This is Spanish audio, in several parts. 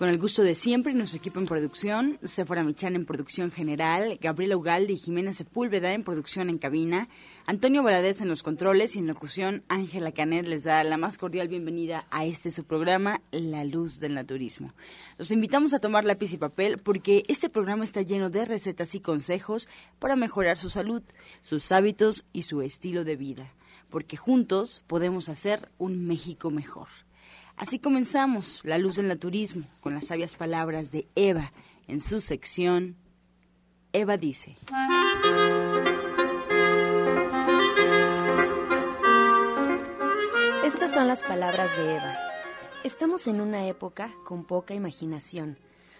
Con el gusto de siempre, nuestro equipo en producción, Sephora Michan en producción general, Gabriela Ugalde y Jimena Sepúlveda en producción en cabina, Antonio Valadez en los controles y en locución, Ángela Canet les da la más cordial bienvenida a este su programa, La Luz del Naturismo. Los invitamos a tomar lápiz y papel porque este programa está lleno de recetas y consejos para mejorar su salud, sus hábitos y su estilo de vida, porque juntos podemos hacer un México mejor. Así comenzamos La Luz del Naturismo con las sabias palabras de Eva en su sección Eva dice. Estas son las palabras de Eva. Estamos en una época con poca imaginación.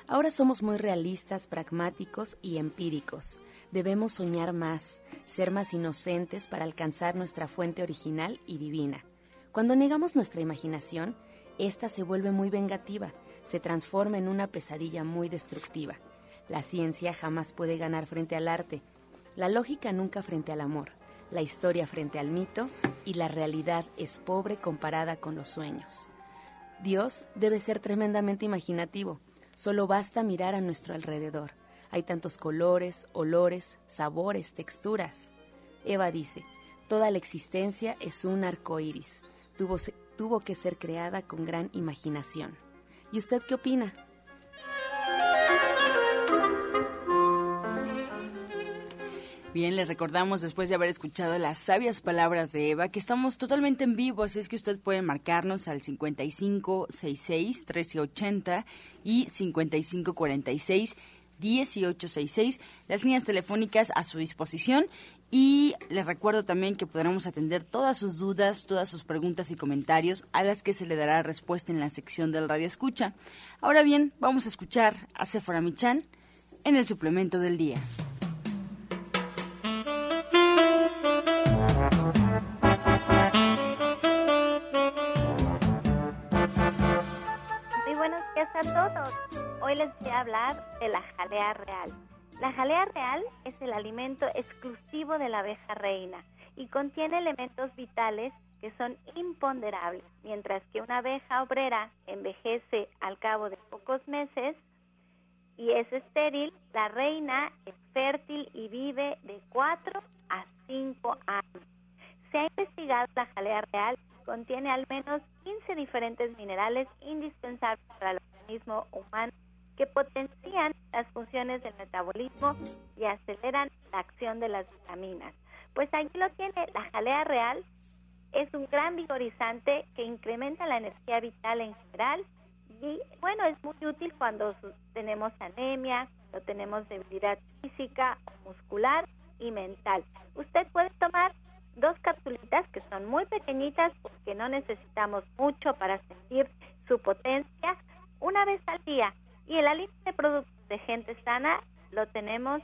Ahora somos muy realistas, pragmáticos y empíricos. Debemos soñar más, ser más inocentes para alcanzar nuestra fuente original y divina. Cuando negamos nuestra imaginación, esta se vuelve muy vengativa, se transforma en una pesadilla muy destructiva. La ciencia jamás puede ganar frente al arte, la lógica nunca frente al amor, la historia frente al mito y la realidad es pobre comparada con los sueños. Dios debe ser tremendamente imaginativo, solo basta mirar a nuestro alrededor. Hay tantos colores, olores, sabores, texturas. Eva dice, toda la existencia es un arco iris. Tuvo, tuvo que ser creada con gran imaginación. ¿Y usted qué opina? Bien, le recordamos después de haber escuchado las sabias palabras de Eva que estamos totalmente en vivo, así es que usted puede marcarnos al 5566 1380 y 5546 1866, las líneas telefónicas a su disposición y les recuerdo también que podremos atender todas sus dudas, todas sus preguntas y comentarios a las que se le dará respuesta en la sección del Radio Escucha. Ahora bien, vamos a escuchar a Sephora Michan en el suplemento del día. Muy buenos días a todos. Hoy les voy a hablar de la jalea real. La jalea real es el alimento exclusivo de la abeja reina y contiene elementos vitales que son imponderables. Mientras que una abeja obrera envejece al cabo de pocos meses y es estéril, la reina es fértil y vive de 4 a 5 años. Se ha investigado la jalea real contiene al menos 15 diferentes minerales indispensables para el organismo humano que potencian las funciones del metabolismo y aceleran la acción de las vitaminas. Pues aquí lo tiene, la jalea real es un gran vigorizante que incrementa la energía vital en general y bueno, es muy útil cuando tenemos anemia, cuando tenemos debilidad física, muscular y mental. Usted puede tomar dos capsulitas que son muy pequeñitas porque no necesitamos mucho para sentir su potencia una vez al día y el aliento de productos de gente sana lo tenemos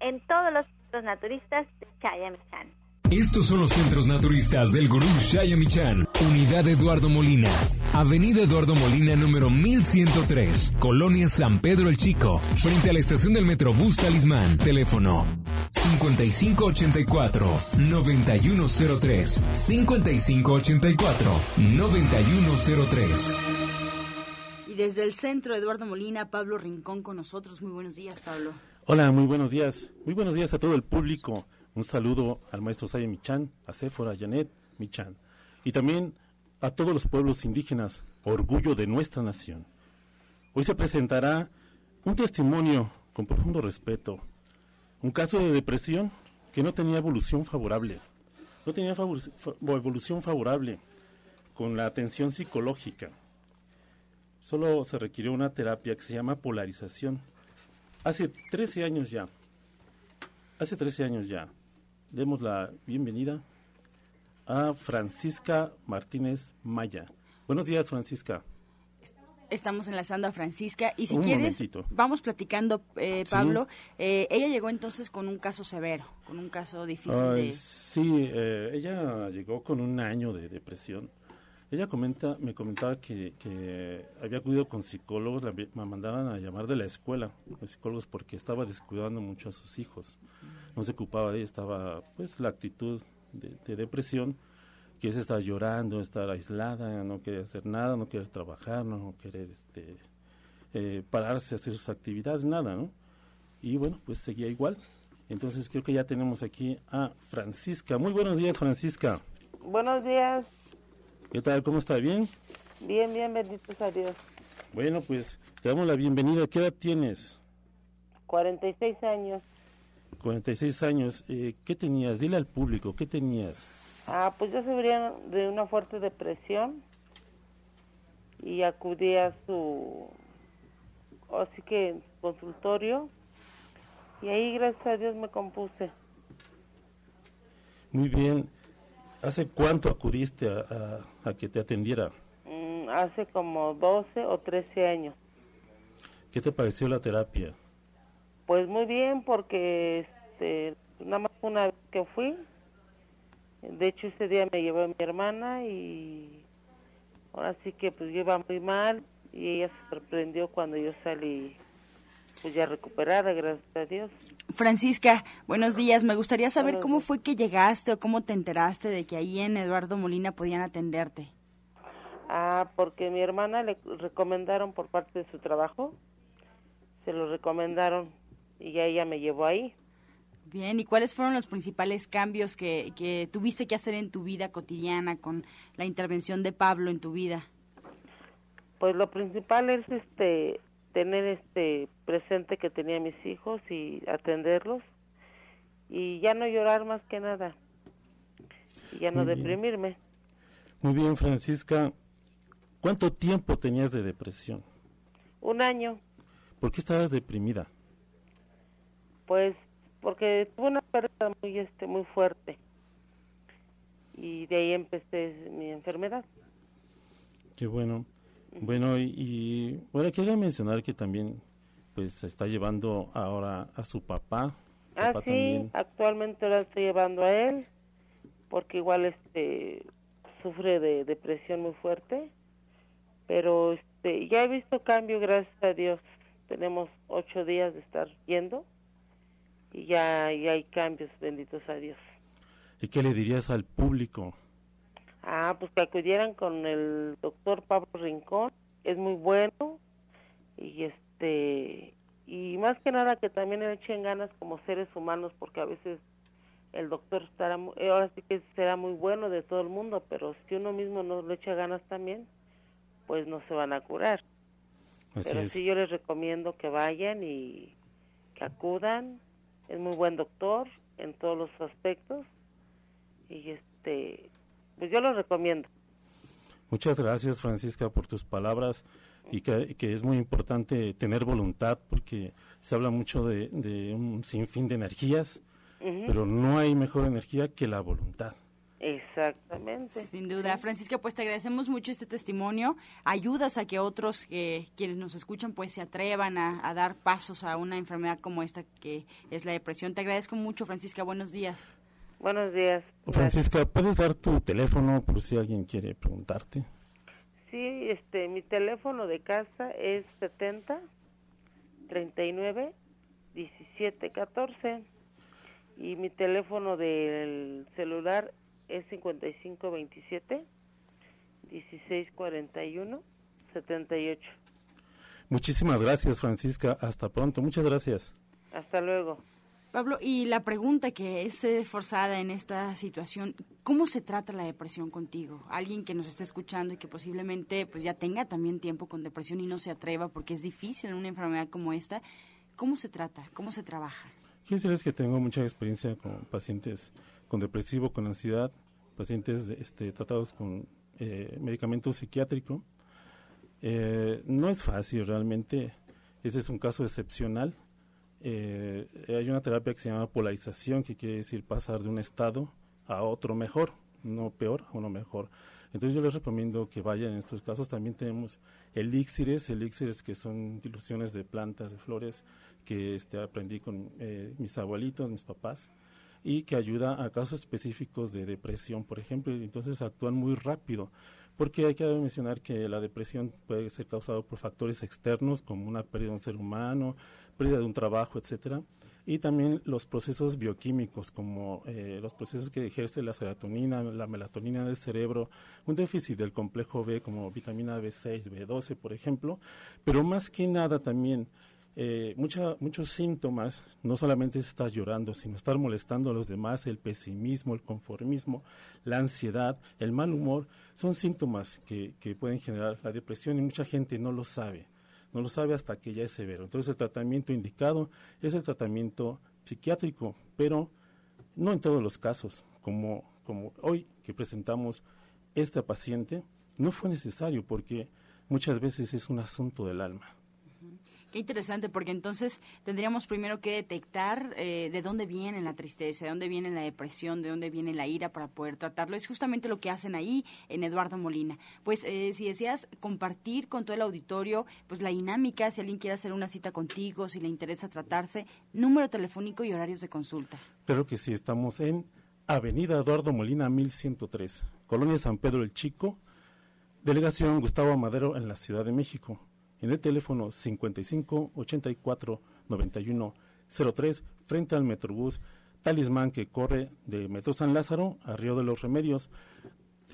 en todos los centros naturistas de Chayamichan. Estos son los centros naturistas del gurú Shayamichan. Unidad Eduardo Molina. Avenida Eduardo Molina número 1103. Colonia San Pedro el Chico. Frente a la estación del Metrobús Talismán. Teléfono 5584-9103. 5584-9103 desde el centro, Eduardo Molina, Pablo Rincón con nosotros. Muy buenos días, Pablo. Hola, muy buenos días. Muy buenos días a todo el público. Un saludo al maestro Saya Michan, a Sephora Janet Michan. Y también a todos los pueblos indígenas, orgullo de nuestra nación. Hoy se presentará un testimonio con profundo respeto. Un caso de depresión que no tenía evolución favorable. No tenía evolución favorable con la atención psicológica solo se requirió una terapia que se llama polarización. Hace 13 años ya, hace 13 años ya, demos la bienvenida a Francisca Martínez Maya. Buenos días, Francisca. Estamos enlazando a Francisca y si quieres, vamos platicando, eh, Pablo. Eh, ella llegó entonces con un caso severo, con un caso difícil de... Sí, eh, ella llegó con un año de depresión ella comenta, me comentaba que, había acudido con psicólogos, la, me mandaban a llamar de la escuela, los psicólogos, porque estaba descuidando mucho a sus hijos. No se ocupaba de ella, estaba, pues, la actitud de, depresión, que es estar llorando, estar aislada, no querer hacer nada, no querer trabajar, no querer este, eh, pararse a hacer sus actividades, nada, ¿no? Y bueno, pues seguía igual. Entonces creo que ya tenemos aquí a Francisca. Muy buenos días, Francisca. Buenos días. ¿Qué tal? ¿Cómo está? ¿Bien? Bien, bien, benditos a Dios. Bueno, pues te damos la bienvenida. ¿Qué edad tienes? 46 años. 46 años. Eh, ¿Qué tenías? Dile al público, ¿qué tenías? Ah, pues yo sufría de una fuerte depresión y acudí a su, así que consultorio y ahí gracias a Dios me compuse. Muy bien. ¿Hace cuánto acudiste a, que te atendiera? Mm, hace como 12 o 13 años. ¿Qué te pareció la terapia? Pues muy bien, porque este, nada más una vez que fui, de hecho ese día me llevó mi hermana y ahora sí que pues yo iba muy mal y ella se sorprendió cuando yo salí pues ya recuperada, gracias a Dios. Francisca, buenos días. Me gustaría saber cómo fue que llegaste o cómo te enteraste de que ahí en Eduardo Molina podían atenderte. Ah, porque mi hermana le recomendaron por parte de su trabajo, se lo recomendaron y ya ella me llevó ahí. Bien, ¿y cuáles fueron los principales cambios que, que tuviste que hacer en tu vida cotidiana con la intervención de Pablo en tu vida? Pues lo principal es este tener este presente que tenía mis hijos y atenderlos y ya no llorar más que nada y ya no deprimirme. Muy bien, Francisca. ¿Cuánto tiempo tenías de depresión? Un año. ¿Por qué estabas deprimida? Pues porque tuve una pérdida muy este muy fuerte y de ahí empecé mi enfermedad. Qué bueno. Bueno, y, bueno, quería mencionar que también pues se está llevando ahora a su papá. Ah, sí, actualmente la estoy llevando a él porque igual este sufre de depresión muy fuerte, pero este ya he visto cambio, gracias a Dios. Tenemos ocho días de estar yendo y ya, ya hay cambios, benditos a Dios. ¿Y qué le dirías al público? Ah, pues que acudieran con el doctor Pablo Rincón, es muy bueno y este y más que nada que también le echen ganas como seres humanos porque a veces el doctor estará ahora sí que será muy bueno de todo el mundo, pero si uno mismo no le echa ganas también, pues no se van a curar. pero sí yo les recomiendo que vayan y que acudan, es muy buen doctor en todos los aspectos. Y este pues yo lo recomiendo. Muchas gracias, Francisca, por tus palabras y que, es muy importante tener voluntad porque se habla mucho de, un sinfín de energías, pero no hay mejor energía que la voluntad. Exactamente. Sin duda. Francisca, pues te agradecemos mucho este testimonio. Ayudas a que otros que quienes nos escuchan pues se atrevan a, a, dar pasos a una enfermedad como esta que es la depresión. Te agradezco mucho, Francisca. Buenos días. Buenos días. Francisca, ¿puedes dar tu teléfono por si alguien quiere preguntarte? Sí, este, mi teléfono de casa es 70 39 17 14 y mi teléfono del celular es 55 27 16 41 78. Muchísimas gracias, Francisca. Hasta pronto. Muchas gracias. Hasta luego. Pablo, y la pregunta que es forzada en esta situación, ¿cómo se trata la depresión contigo? Alguien que nos esté escuchando y que posiblemente pues ya tenga también tiempo con depresión y no se atreva porque es difícil en una enfermedad como esta, ¿cómo se trata? ¿Cómo se trabaja? Quiero decirles que tengo mucha experiencia con pacientes con depresivo, con ansiedad, pacientes este, tratados con eh, medicamento psiquiátrico. Eh, no es fácil realmente, ese es un caso excepcional eh, hay una terapia que se llama polarización, que quiere decir pasar de un estado a otro mejor, no peor, a uno mejor. Entonces yo les recomiendo que vayan en estos casos. También tenemos elixires, elixires que son diluciones de plantas, de flores, que este, aprendí con eh, mis abuelitos, mis papás, y que ayuda a casos específicos de depresión, por ejemplo. Entonces actúan muy rápido, porque hay que mencionar que la depresión puede ser causada por factores externos, como una pérdida de un ser humano, pérdida de un trabajo, etcétera, y también los procesos bioquímicos, como eh, los procesos que ejerce la serotonina, la melatonina del cerebro, un déficit del complejo B como vitamina B6, B12, por ejemplo, pero más que nada también eh, muchos síntomas, no solamente es estar llorando, sino estar molestando a los demás, el pesimismo, el conformismo, la ansiedad, el mal humor, son síntomas que, que pueden generar la depresión y mucha gente no lo sabe no lo sabe hasta que ya es severo. Entonces el tratamiento indicado es el tratamiento psiquiátrico, pero no en todos los casos, como, como hoy que presentamos esta paciente, no fue necesario porque muchas veces es un asunto del alma. Qué interesante, porque entonces tendríamos primero que detectar eh, de dónde viene la tristeza, de dónde viene la depresión, de dónde viene la ira para poder tratarlo. Es justamente lo que hacen ahí en Eduardo Molina. Pues eh, si deseas compartir con todo el auditorio, pues la dinámica, si alguien quiere hacer una cita contigo, si le interesa tratarse, número telefónico y horarios de consulta. Claro que sí, estamos en Avenida Eduardo Molina 1103, Colonia San Pedro el Chico, Delegación Gustavo Amadero en la Ciudad de México en el teléfono 55 84 91 03 frente al Metrobús Talismán que corre de Metro San Lázaro a Río de los Remedios.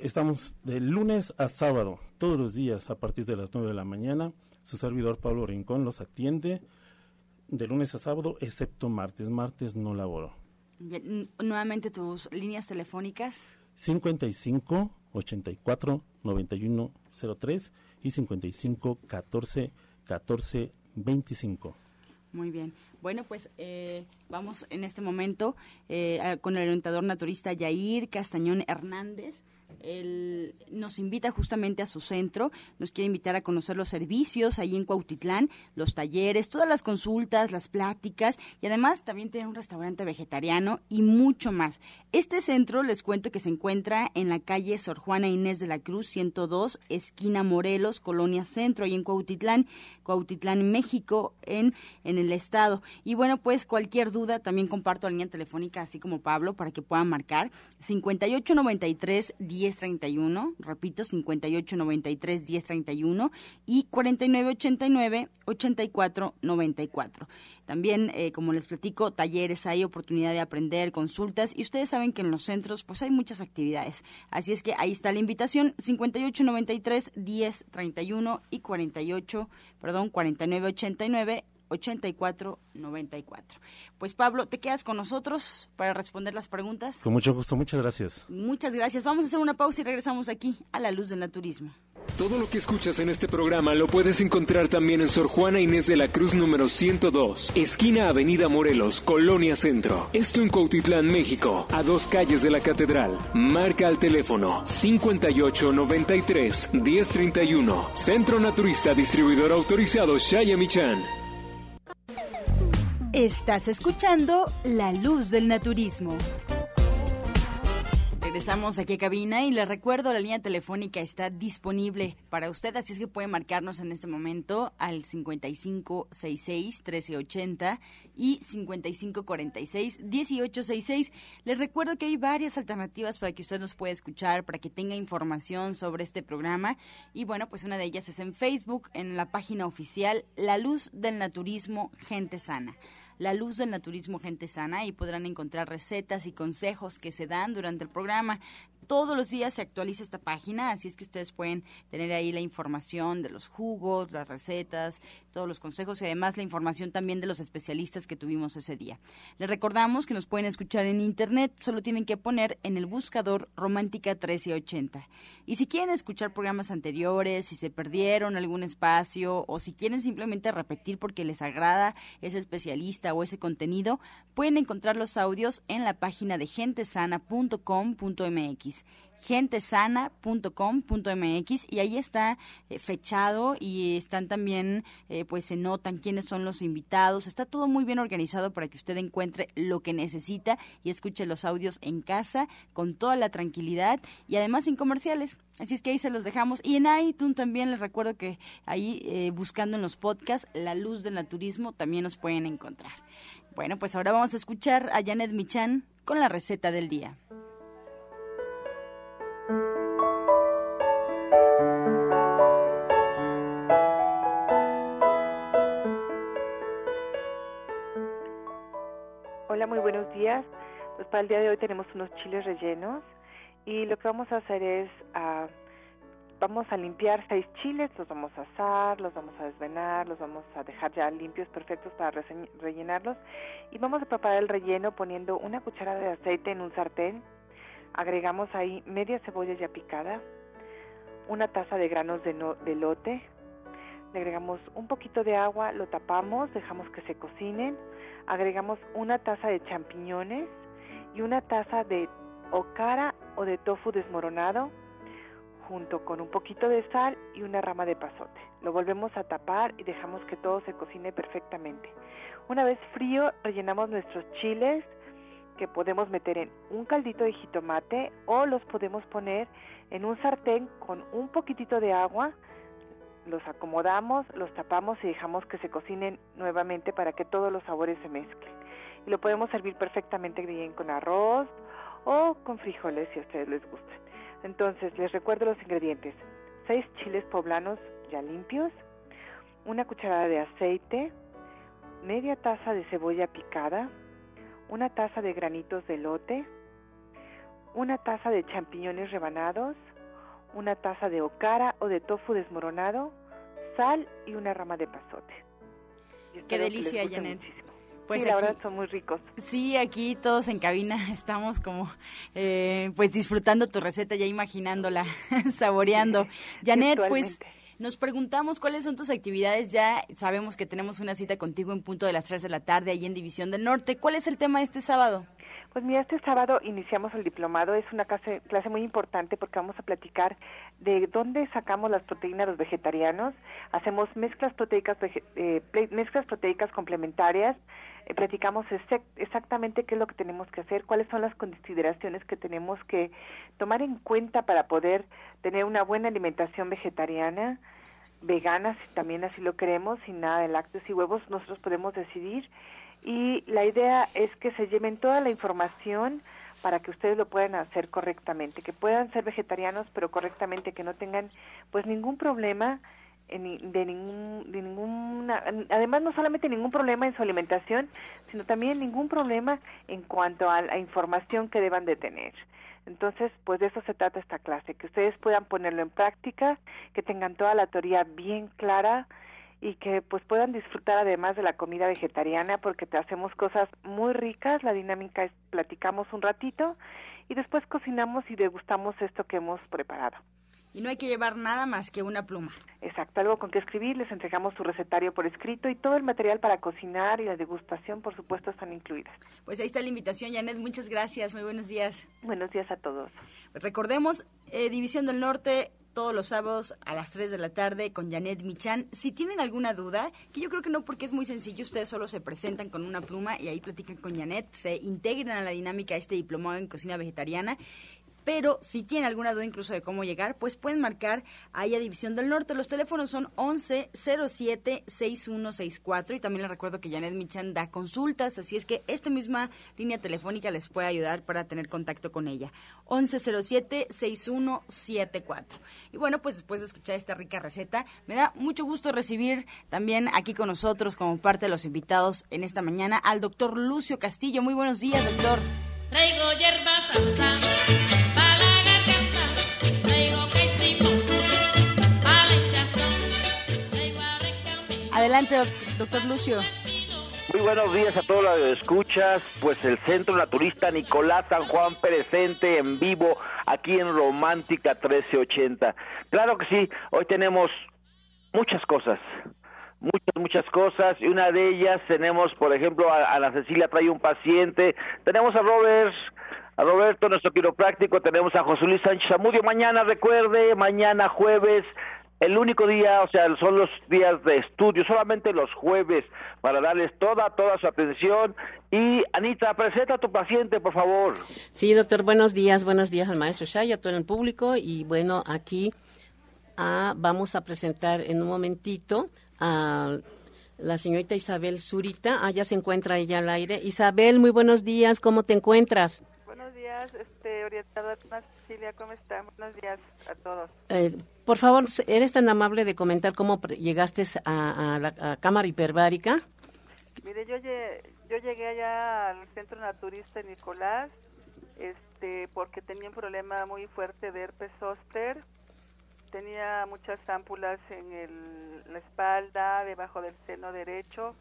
Estamos de lunes a sábado, todos los días a partir de las 9 de la mañana. Su servidor Pablo Rincón los atiende de lunes a sábado, excepto martes. Martes no laboro. nuevamente tus líneas telefónicas. 55 84 91 03 y 55 14 14 25. Muy bien. Bueno, pues eh, vamos en este momento eh, con el orientador naturista Yair Castañón Hernández él nos invita justamente a su centro, nos quiere invitar a conocer los servicios ahí en Cuautitlán, los talleres, todas las consultas, las pláticas y además también tiene un restaurante vegetariano y mucho más. Este centro les cuento que se encuentra en la calle Sor Juana Inés de la Cruz 102, esquina Morelos, Colonia Centro, ahí en Cuautitlán, Cuautitlán, México, en, en el estado. Y bueno, pues cualquier duda también comparto la línea telefónica así como Pablo para que puedan marcar 5893 1031, repito, 5893 1031 y 4989 8494. También, eh, como les platico, talleres, hay oportunidad de aprender, consultas y ustedes saben que en los centros pues hay muchas actividades. Así es que ahí está la invitación, 5893 1031 y 48, perdón, 4989 8494. Pues Pablo, ¿te quedas con nosotros para responder las preguntas? Con mucho gusto, muchas gracias. Muchas gracias. Vamos a hacer una pausa y regresamos aquí a la luz del naturismo. Todo lo que escuchas en este programa lo puedes encontrar también en Sor Juana Inés de la Cruz número 102, esquina Avenida Morelos, Colonia Centro. Esto en Cuautitlán, México, a dos calles de la Catedral. Marca al teléfono 5893 1031. Centro Naturista Distribuidor Autorizado Shaya Michan. Estás escuchando La Luz del Naturismo. Regresamos aquí a cabina y le recuerdo la línea telefónica está disponible para usted, así es que puede marcarnos en este momento al 5566-1380 y 5546-1866. Les recuerdo que hay varias alternativas para que usted nos pueda escuchar, para que tenga información sobre este programa y bueno, pues una de ellas es en Facebook, en la página oficial La Luz del Naturismo Gente Sana. La Luz del Naturismo Gente Sana y podrán encontrar recetas y consejos que se dan durante el programa todos los días se actualiza esta página, así es que ustedes pueden tener ahí la información de los jugos, las recetas, todos los consejos y además la información también de los especialistas que tuvimos ese día. Les recordamos que nos pueden escuchar en internet, solo tienen que poner en el buscador Romántica 1380. Y si quieren escuchar programas anteriores, si se perdieron algún espacio o si quieren simplemente repetir porque les agrada ese especialista o ese contenido, pueden encontrar los audios en la página de gentesana.com.mx gentesana.com.mx y ahí está eh, fechado y están también, eh, pues se notan quiénes son los invitados. Está todo muy bien organizado para que usted encuentre lo que necesita y escuche los audios en casa con toda la tranquilidad y además sin comerciales. Así es que ahí se los dejamos. Y en iTunes también les recuerdo que ahí eh, buscando en los podcasts La Luz del Naturismo también nos pueden encontrar. Bueno, pues ahora vamos a escuchar a Janet Michan con la receta del día. Para el día de hoy tenemos unos chiles rellenos y lo que vamos a hacer es, ah, vamos a limpiar seis chiles, los vamos a asar, los vamos a desvenar, los vamos a dejar ya limpios, perfectos para rellenarlos. Y vamos a preparar el relleno poniendo una cucharada de aceite en un sartén, agregamos ahí media cebolla ya picada, una taza de granos de, de lote, le agregamos un poquito de agua, lo tapamos, dejamos que se cocinen, agregamos una taza de champiñones y una taza de okara o de tofu desmoronado junto con un poquito de sal y una rama de pasote. Lo volvemos a tapar y dejamos que todo se cocine perfectamente. Una vez frío, rellenamos nuestros chiles que podemos meter en un caldito de jitomate o los podemos poner en un sartén con un poquitito de agua. Los acomodamos, los tapamos y dejamos que se cocinen nuevamente para que todos los sabores se mezclen. Y lo podemos servir perfectamente bien con arroz o con frijoles si a ustedes les gustan. Entonces, les recuerdo los ingredientes. Seis chiles poblanos ya limpios, una cucharada de aceite, media taza de cebolla picada, una taza de granitos de lote, una taza de champiñones rebanados, una taza de okara o de tofu desmoronado, sal y una rama de pasote. Qué delicia, Janet. Pues sí, la verdad son muy ricos. Sí, aquí todos en cabina estamos como eh, pues disfrutando tu receta, ya imaginándola, saboreando. Janet, pues nos preguntamos cuáles son tus actividades. Ya sabemos que tenemos una cita contigo en punto de las 3 de la tarde ahí en División del Norte. ¿Cuál es el tema de este sábado? Pues mira, este sábado iniciamos el diplomado. Es una clase, clase muy importante porque vamos a platicar de dónde sacamos las proteínas los vegetarianos. Hacemos mezclas proteicas, eh, mezclas proteicas complementarias eh, platicamos exactamente qué es lo que tenemos que hacer, cuáles son las consideraciones que tenemos que tomar en cuenta para poder tener una buena alimentación vegetariana, vegana, si también así lo queremos, sin nada de lácteos y huevos, nosotros podemos decidir. Y la idea es que se lleven toda la información para que ustedes lo puedan hacer correctamente, que puedan ser vegetarianos, pero correctamente, que no tengan pues ningún problema de ningún de ninguna además no solamente ningún problema en su alimentación sino también ningún problema en cuanto a la información que deban de tener. Entonces pues de eso se trata esta clase que ustedes puedan ponerlo en práctica que tengan toda la teoría bien clara y que pues puedan disfrutar además de la comida vegetariana porque te hacemos cosas muy ricas la dinámica es platicamos un ratito y después cocinamos y degustamos esto que hemos preparado y no hay que llevar nada más que una pluma. Exacto, algo con que escribir, les entregamos su recetario por escrito y todo el material para cocinar y la degustación, por supuesto, están incluidas. Pues ahí está la invitación, Janet, muchas gracias, muy buenos días. Buenos días a todos. recordemos, eh, División del Norte, todos los sábados a las 3 de la tarde con Janet Michan. Si tienen alguna duda, que yo creo que no porque es muy sencillo, ustedes solo se presentan con una pluma y ahí platican con Janet, se integran a la dinámica este diplomado en cocina vegetariana pero si tienen alguna duda incluso de cómo llegar, pues pueden marcar ahí a División del Norte. Los teléfonos son 11 07 6164 y también les recuerdo que Janet Michan da consultas, así es que esta misma línea telefónica les puede ayudar para tener contacto con ella. 1107 6174. Y bueno, pues después de escuchar esta rica receta, me da mucho gusto recibir también aquí con nosotros como parte de los invitados en esta mañana al doctor Lucio Castillo. Muy buenos días, doctor. Adelante, doctor Lucio. Muy buenos días a todos los que escuchas. Pues el Centro Naturista Nicolás San Juan presente en vivo aquí en Romántica 1380. Claro que sí, hoy tenemos muchas cosas, muchas, muchas cosas. Y una de ellas tenemos, por ejemplo, a, a la Cecilia trae un paciente. Tenemos a Robert a Roberto, nuestro quiropráctico, tenemos a José Luis Sánchez Amudio. Mañana, recuerde, mañana jueves, el único día, o sea, son los días de estudio, solamente los jueves, para darles toda, toda su atención. Y Anita, presenta a tu paciente, por favor. Sí, doctor, buenos días, buenos días al maestro Shay, a todo el público. Y bueno, aquí ah, vamos a presentar en un momentito a la señorita Isabel Zurita. Ah, ya se encuentra ella al aire. Isabel, muy buenos días, ¿cómo te encuentras? Días, este, orientadora Cecilia, ¿cómo está? Buenos días a todos. Eh, por favor, ¿eres tan amable de comentar cómo llegaste a, la cámara hiperbárica? Mire, yo Yo llegué allá al centro naturista Nicolás, este, porque tenía un problema muy fuerte de herpes zóster. Tenía muchas ámpulas en el, la espalda, debajo del seno derecho.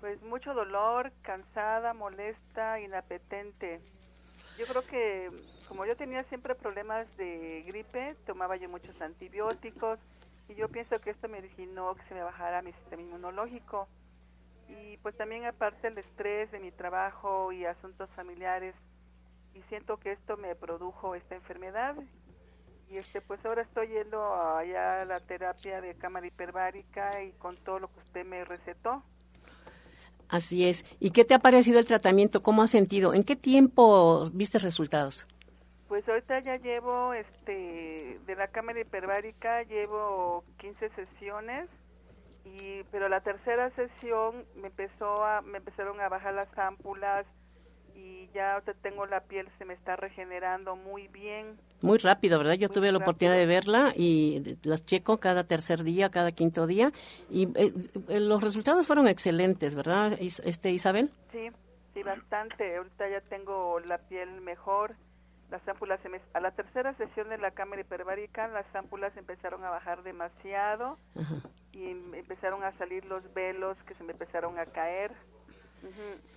Pues mucho dolor, cansada, molesta, inapetente. Yo creo que como yo tenía siempre problemas de gripe, tomaba yo muchos antibióticos y yo pienso que esto me originó que se me bajara mi sistema inmunológico. Y pues también aparte el estrés de mi trabajo y asuntos familiares y siento que esto me produjo esta enfermedad y este pues ahora estoy yendo allá a la terapia de cámara hiperbárica y con todo lo que usted me recetó. Así es. ¿Y qué te ha parecido el tratamiento? ¿Cómo has sentido? ¿En qué tiempo viste resultados? Pues ahorita ya llevo, este, de la cámara hiperbárica llevo 15 sesiones, y, pero la tercera sesión me empezó a, me empezaron a bajar las ámpulas, y ya ahorita tengo la piel, se me está regenerando muy bien. Muy rápido, ¿verdad? Yo tuve la oportunidad de verla y las checo cada tercer día, cada quinto día y eh, eh, los resultados fueron excelentes, ¿verdad, este Isabel? Sí, sí, bastante. Ahorita ya tengo la piel mejor. Las ámpulas, se me, a la tercera sesión de la cámara hiperbárica, las ámpulas empezaron a bajar demasiado y empezaron a salir los velos que se me empezaron a caer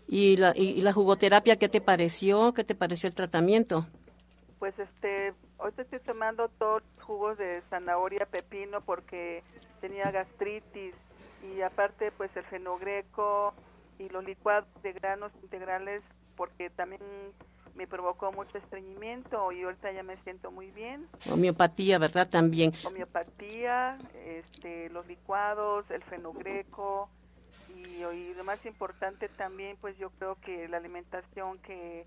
¿Y, la, ¿Y la jugoterapia qué te pareció? ¿Qué te pareció el tratamiento? Pues este, hoy estoy tomando todos jugos de zanahoria, pepino, porque tenía gastritis y aparte pues el fenogreco y los licuados de granos integrales porque también me provocó mucho estreñimiento y ahorita ya me siento muy bien. Homeopatía, ¿verdad? También. Homeopatía, este, los licuados, el fenogreco, y, lo más importante también, pues yo creo que la alimentación que,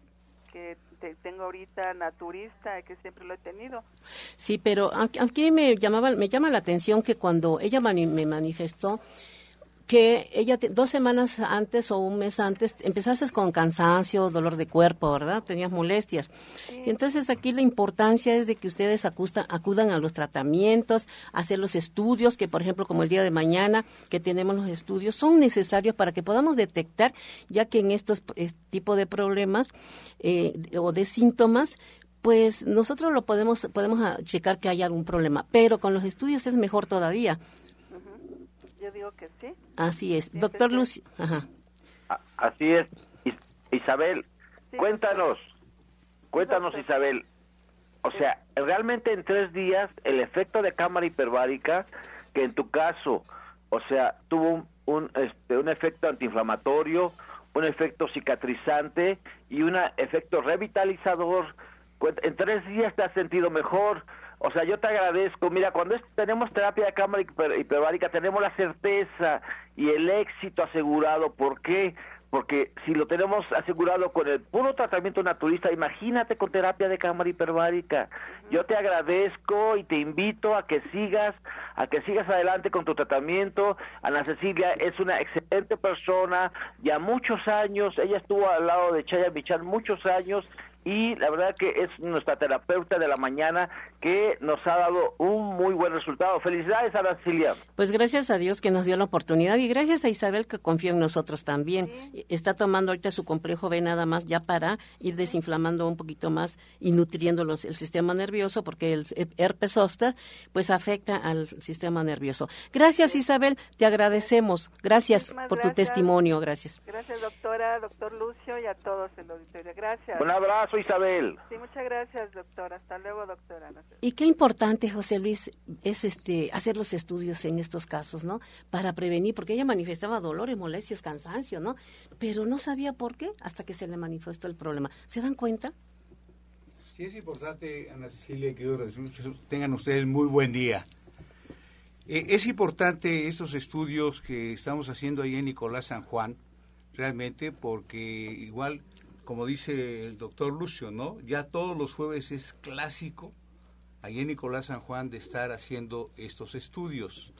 que tengo ahorita naturista, que siempre lo he tenido. Sí, pero aquí me llamaba, me llama la atención que cuando ella me manifestó que ella dos semanas antes o un mes antes empezaste con cansancio, dolor de cuerpo, ¿verdad? Tenías molestias. Y entonces aquí la importancia es de que ustedes acudan a los tratamientos, hacer los estudios, que por ejemplo como el día de mañana que tenemos los estudios, son necesarios para que podamos detectar, ya que en estos tipo de problemas eh, o de síntomas, pues nosotros lo podemos podemos checar que hay algún problema, pero con los estudios es mejor todavía yo digo que sí. Así es. Doctor Lucio. Así es. Isabel, cuéntanos, cuéntanos Isabel. O sea, realmente en tres días el efecto de cámara hiperbárica, que en tu caso, o sea, tuvo un, un, este, un efecto antiinflamatorio, un efecto cicatrizante y un efecto revitalizador, en tres días te has sentido mejor, o sea, yo te agradezco. Mira, cuando tenemos terapia de cámara hiperbárica, tenemos la certeza y el éxito asegurado. ¿Por qué? Porque si lo tenemos asegurado con el puro tratamiento naturista, imagínate con terapia de cámara hiperbárica. Yo te agradezco y te invito a que sigas, a que sigas adelante con tu tratamiento. Ana Cecilia es una excelente persona, ya muchos años, ella estuvo al lado de Chaya Michan muchos años y la verdad que es nuestra terapeuta de la mañana que nos ha dado un muy buen resultado. Felicidades a Cecilia. Pues gracias a Dios que nos dio la oportunidad y gracias a Isabel que confió en nosotros también. Está tomando ahorita su complejo B nada más ya para ir desinflamando un poquito más y nutriendo el sistema nervioso porque el herpes zóster pues afecta al sistema nervioso. Gracias Isabel, te agradecemos. Gracias por tu testimonio. Gracias. Gracias doctora, doctor Lucio y a todos en la auditorio. Gracias. Un abrazo Isabel. Sí, muchas gracias, doctora. Hasta luego, doctora. Y qué importante, José Luis, es este hacer los estudios en estos casos, ¿no? Para prevenir, porque ella manifestaba dolores, molestias, cansancio, ¿no? Pero no sabía por qué hasta que se le manifestó el problema. ¿Se dan cuenta? Sí, es importante, Ana Cecilia, que tengan ustedes muy buen día. Eh, es importante estos estudios que estamos haciendo ahí en Nicolás San Juan, realmente, porque igual como dice el doctor Lucio, ¿no? Ya todos los jueves es clásico ahí en Nicolás San Juan de estar haciendo estos estudios.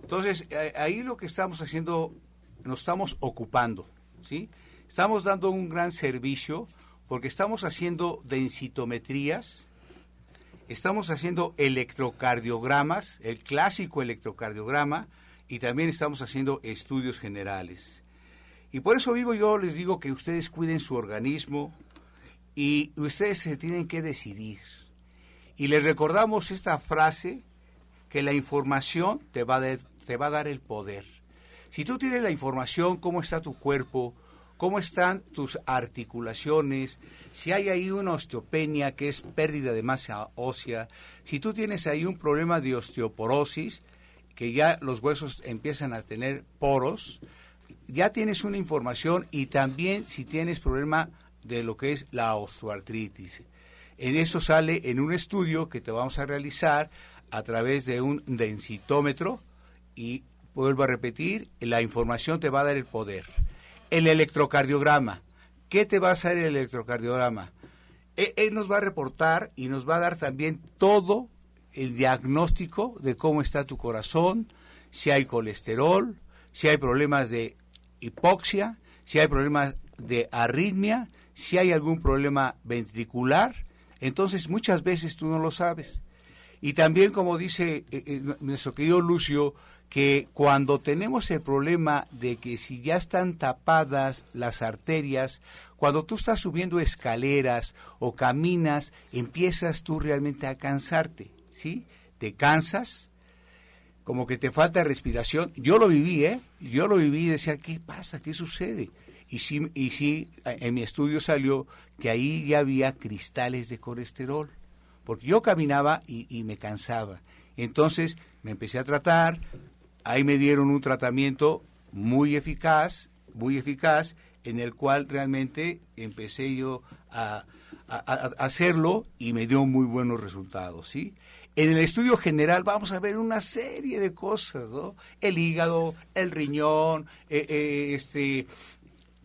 Entonces, ahí lo que estamos haciendo, nos estamos ocupando, ¿sí? Estamos dando un gran servicio porque estamos haciendo densitometrías, estamos haciendo electrocardiogramas, el clásico electrocardiograma, y también estamos haciendo estudios generales. Y por eso vivo yo les digo que ustedes cuiden su organismo y ustedes se tienen que decidir. Y les recordamos esta frase que la información te va, a te va a dar el poder. Si tú tienes la información, cómo está tu cuerpo, cómo están tus articulaciones, si hay ahí una osteopenia que es pérdida de masa ósea, si tú tienes ahí un problema de osteoporosis, que ya los huesos empiezan a tener poros, ya tienes una información y también si tienes problema de lo que es la osteoartritis. En eso sale en un estudio que te vamos a realizar a través de un densitómetro y vuelvo a repetir, la información te va a dar el poder. El electrocardiograma. ¿Qué te va a hacer el electrocardiograma? E, él nos va a reportar y nos va a dar también todo el diagnóstico de cómo está tu corazón, si hay colesterol, si hay problemas de hipoxia, si hay problemas de arritmia, si hay algún problema ventricular. Entonces muchas veces tú no lo sabes. Y también, como dice eh, eh, nuestro querido Lucio, que cuando tenemos el problema de que si ya están tapadas las arterias, cuando tú estás subiendo escaleras o caminas, empiezas tú realmente a cansarte, ¿sí? Te cansas, como que te falta respiración. Yo lo viví, ¿eh? Yo lo viví y decía, ¿qué pasa? ¿Qué sucede? Y sí, y sí, en mi estudio salió que ahí ya había cristales de colesterol, porque yo caminaba y, y me cansaba. Entonces me empecé a tratar, ahí me dieron un tratamiento muy eficaz, muy eficaz, en el cual realmente empecé yo a, hacerlo y me dio muy buenos resultados, ¿sí? En el estudio general vamos a ver una serie de cosas, ¿no? El hígado, el riñón, eh, eh, este,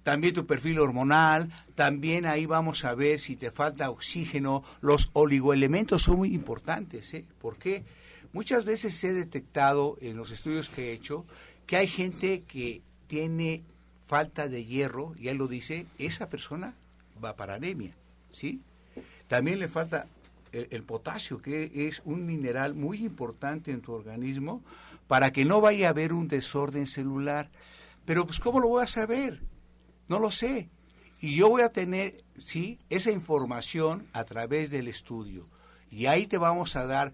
también tu perfil hormonal, también ahí vamos a ver si te falta oxígeno, los oligoelementos son muy importantes, ¿eh? ¿Por qué? Muchas veces he detectado en los estudios que he hecho que hay gente que tiene falta de hierro, y él lo dice, esa persona va para anemia, ¿sí? También le falta el, potasio, que es un mineral muy importante en tu organismo para que no vaya a haber un desorden celular. Pero pues ¿cómo lo voy a saber? No lo sé. Y yo voy a tener, sí, esa información a través del estudio. Y ahí te vamos a dar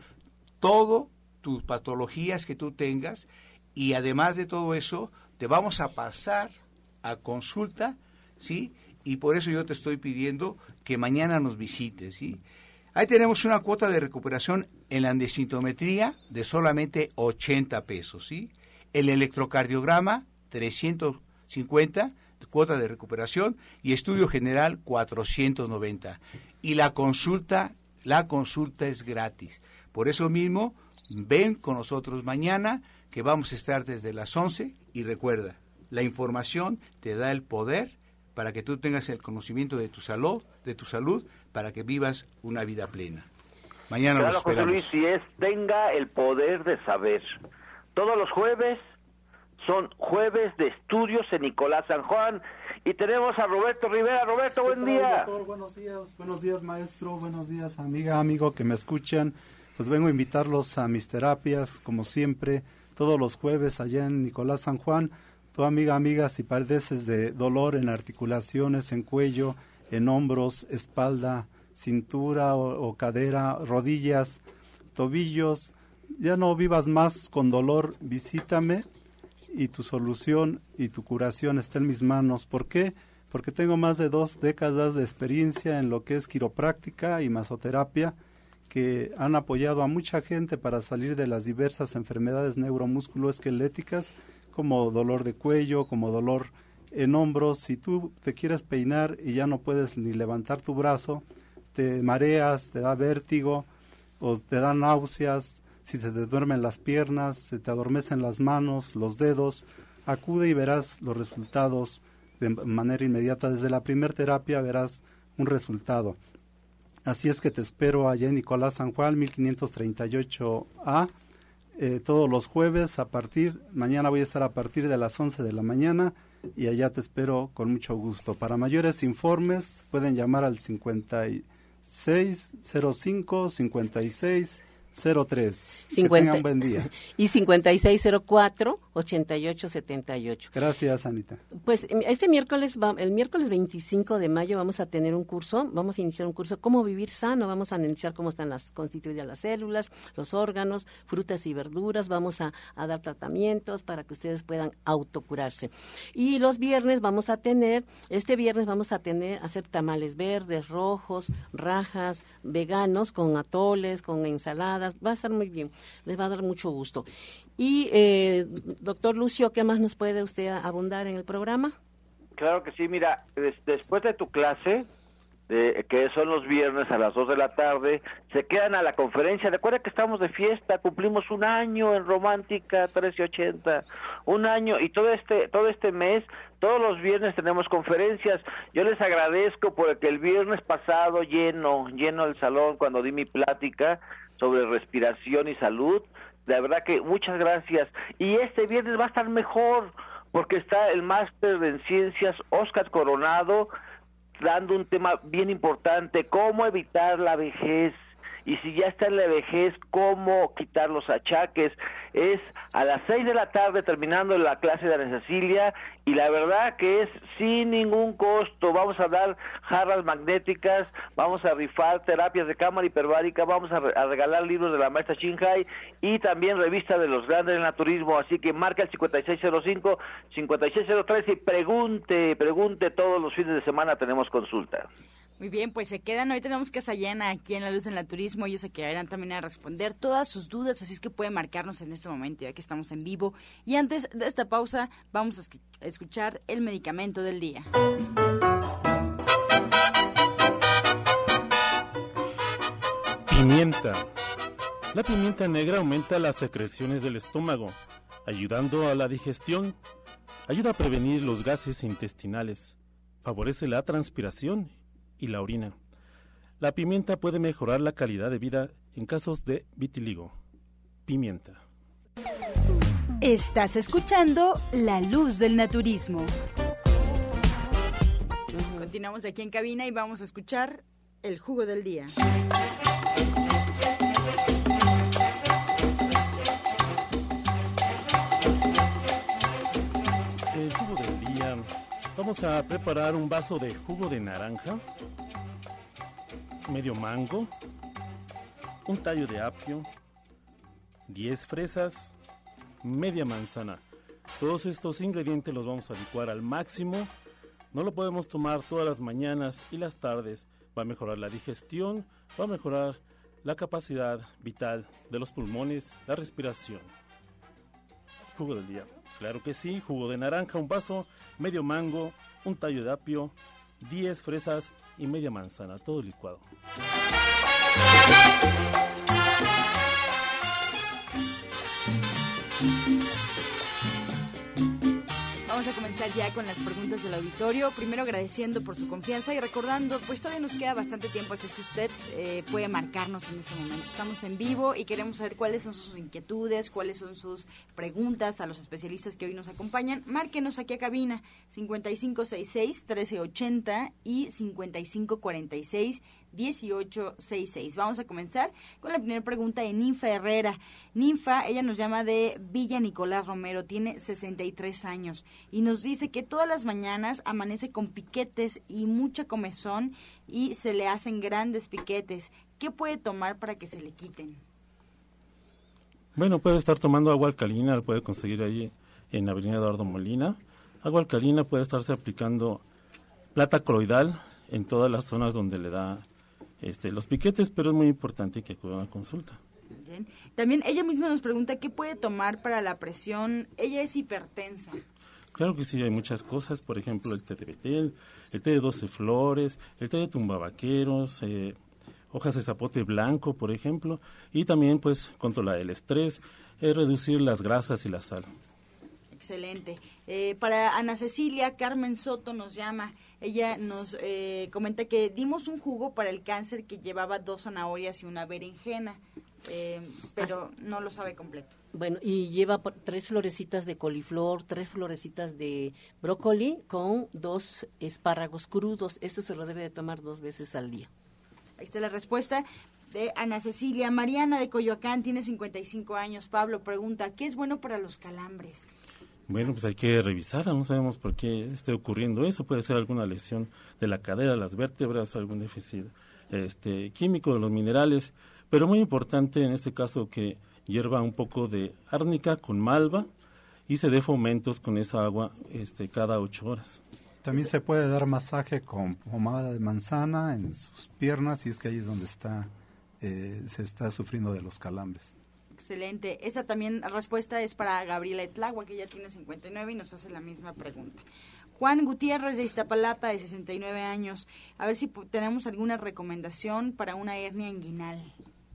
todo tus patologías que tú tengas y además de todo eso te vamos a pasar a consulta, ¿sí? Y por eso yo te estoy pidiendo que mañana nos visites, ¿sí? Ahí tenemos una cuota de recuperación en la andesintometría de solamente 80 pesos, ¿sí? El electrocardiograma 350 cuota de recuperación y estudio general 490 y la consulta la consulta es gratis. Por eso mismo, ven con nosotros mañana, que vamos a estar desde las 11 y recuerda, la información te da el poder para que tú tengas el conocimiento de tu salud, de tu salud, para que vivas una vida plena. Mañana claro, nos esperamos. José Luis, si es tenga el poder de saber. Todos los jueves son jueves de estudios en Nicolás San Juan y tenemos a Roberto Rivera. Roberto, buen día. buenos días, buenos días maestro, buenos días amiga, amigo que me escuchan. Pues vengo a invitarlos a mis terapias, como siempre, todos los jueves allá en Nicolás San Juan. Tu amiga, amiga, si padeces de dolor en articulaciones, en cuello, en hombros, espalda, cintura o, cadera, rodillas, tobillos, ya no vivas más con dolor, visítame y tu solución y tu curación está en mis manos. ¿Por qué? Porque tengo más de dos décadas de experiencia en lo que es quiropráctica y masoterapia que han apoyado a mucha gente para salir de las diversas enfermedades neuromusculoesqueléticas como dolor de cuello, como dolor en hombros. Si tú te quieres peinar y ya no puedes ni levantar tu brazo, te mareas, te da vértigo o te da náuseas, si se te duermen las piernas, se te adormecen las manos, los dedos, acude y verás los resultados de manera inmediata. Desde la primera terapia verás un resultado. Así es que te espero allá en Nicolás San Juan, 1538A, eh, todos los jueves a partir, mañana voy a estar a partir de las 11 de la mañana y allá te espero con mucho gusto. Para mayores informes pueden llamar al 5605 56 03. que tengan buen día. Y 5604-8878. Gracias, Anita. Pues este miércoles, el miércoles 25 de mayo vamos a tener un curso, vamos a iniciar un curso Cómo vivir sano, vamos a iniciar cómo están las constituidas las células, los órganos, frutas y verduras, vamos a, a dar tratamientos para que ustedes puedan autocurarse. Y los viernes vamos a tener, este viernes vamos a tener, hacer tamales verdes, rojos, rajas, veganos, con atoles, con ensaladas, va a estar muy bien, les va a dar mucho gusto. Y, eh, doctor Lucio, ¿qué más nos puede usted abundar en el programa? Claro que sí, mira, después de tu clase, que son los viernes a las 2 de la tarde, se quedan a la conferencia. Recuerda que estamos de fiesta, cumplimos un año en Romántica 1380, un año y todo este todo este mes, todos los viernes tenemos conferencias. Yo les agradezco porque el viernes pasado lleno, lleno el salón cuando di mi plática sobre respiración y salud. La verdad que muchas gracias. Y este viernes va a estar mejor porque está el máster en ciencias Oscar Coronado dando un tema bien importante, cómo evitar la vejez y si ya está en la vejez, cómo quitar los achaques. Es a las seis de la tarde terminando la clase de Ana Cecilia y la verdad que es sin ningún costo. Vamos a dar jarras magnéticas, vamos a rifar terapias de cámara hiperbárica, vamos a, regalar libros de la maestra Shinhai y también revista de los grandes del naturismo. Así que marca el 5605, 5603 y pregunte, pregunte todos los fines de semana tenemos consulta. Muy bien, pues se quedan. Hoy tenemos casa llena aquí en La Luz en el Turismo. Ellos se quedarán también a responder todas sus dudas, así es que pueden marcarnos en este momento, ya que estamos en vivo. Y antes de esta pausa, vamos a escuchar el medicamento del día. Pimienta. La pimienta negra aumenta las secreciones del estómago, ayudando a la digestión. Ayuda a prevenir los gases intestinales. Favorece la transpiración y la orina. La pimienta puede mejorar la calidad de vida en casos de vitiligo. Pimienta. Estás escuchando La Luz del Naturismo. Continuamos aquí en cabina y vamos a escuchar el jugo del día. Vamos a preparar un vaso de jugo de naranja, medio mango, un tallo de apio, 10 fresas, media manzana. Todos estos ingredientes los vamos a licuar al máximo. No lo podemos tomar todas las mañanas y las tardes. Va a mejorar la digestión, va a mejorar la capacidad vital de los pulmones, la respiración. Jugo del día. Claro que sí, jugo de naranja, un vaso, medio mango, un tallo de apio, 10 fresas y media manzana, todo licuado. A comenzar ya con las preguntas del auditorio. Primero agradeciendo por su confianza y recordando, pues todavía nos queda bastante tiempo hasta que usted eh, puede marcarnos en este momento. Estamos en vivo y queremos saber cuáles son sus inquietudes, cuáles son sus preguntas a los especialistas que hoy nos acompañan. Márquenos aquí a cabina 5566-1380 y 5546 1866. Vamos a comenzar con la primera pregunta de Ninfa Herrera. Ninfa, ella nos llama de Villa Nicolás Romero, tiene 63 años y nos dice que todas las mañanas amanece con piquetes y mucha comezón y se le hacen grandes piquetes. ¿Qué puede tomar para que se le quiten? Bueno, puede estar tomando agua alcalina, lo puede conseguir ahí en Avenida Eduardo Molina. Agua alcalina puede estarse aplicando plata coloidal en todas las zonas donde le da este, los piquetes, pero es muy importante que acuda a la consulta. También ella misma nos pregunta qué puede tomar para la presión. Ella es hipertensa. Claro que sí, hay muchas cosas, por ejemplo, el té de betel, el té de 12 flores, el té de tumbabaqueros, eh, hojas de zapote blanco, por ejemplo, y también pues controlar el estrés, es reducir las grasas y la sal. Excelente. Eh, para Ana Cecilia, Carmen Soto nos llama. Ella nos eh, comenta que dimos un jugo para el cáncer que llevaba dos zanahorias y una berenjena, eh, pero no lo sabe completo. Bueno, y lleva tres florecitas de coliflor, tres florecitas de brócoli con dos espárragos crudos. Eso se lo debe de tomar dos veces al día. Ahí está la respuesta. de Ana Cecilia. Mariana de Coyoacán tiene 55 años. Pablo pregunta, ¿qué es bueno para los calambres? Bueno, pues hay que revisar, no sabemos por qué esté ocurriendo eso. Puede ser alguna lesión de la cadera, las vértebras, algún déficit este, químico de los minerales. Pero muy importante en este caso que hierva un poco de árnica con malva y se dé fomentos con esa agua este, cada ocho horas. También se puede dar masaje con pomada de manzana en sus piernas y es que ahí es donde está eh, se está sufriendo de los calambres. Excelente. Esta también respuesta es para Gabriela Etlagua, que ya tiene 59 y nos hace la misma pregunta. Juan Gutiérrez de Iztapalapa, de 69 años. A ver si tenemos alguna recomendación para una hernia inguinal.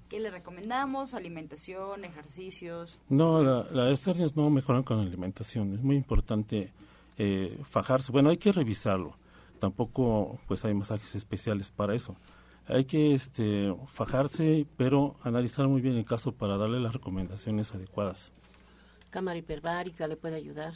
¿Qué le recomendamos? ¿Alimentación, ejercicios? No, las hernias no mejoran con la alimentación. Es muy importante eh, fajarse. Bueno, hay que revisarlo. Tampoco pues hay masajes especiales para eso. Hay que este, fajarse, pero analizar muy bien el caso para darle las recomendaciones adecuadas. Cámara hiperbárica le puede ayudar.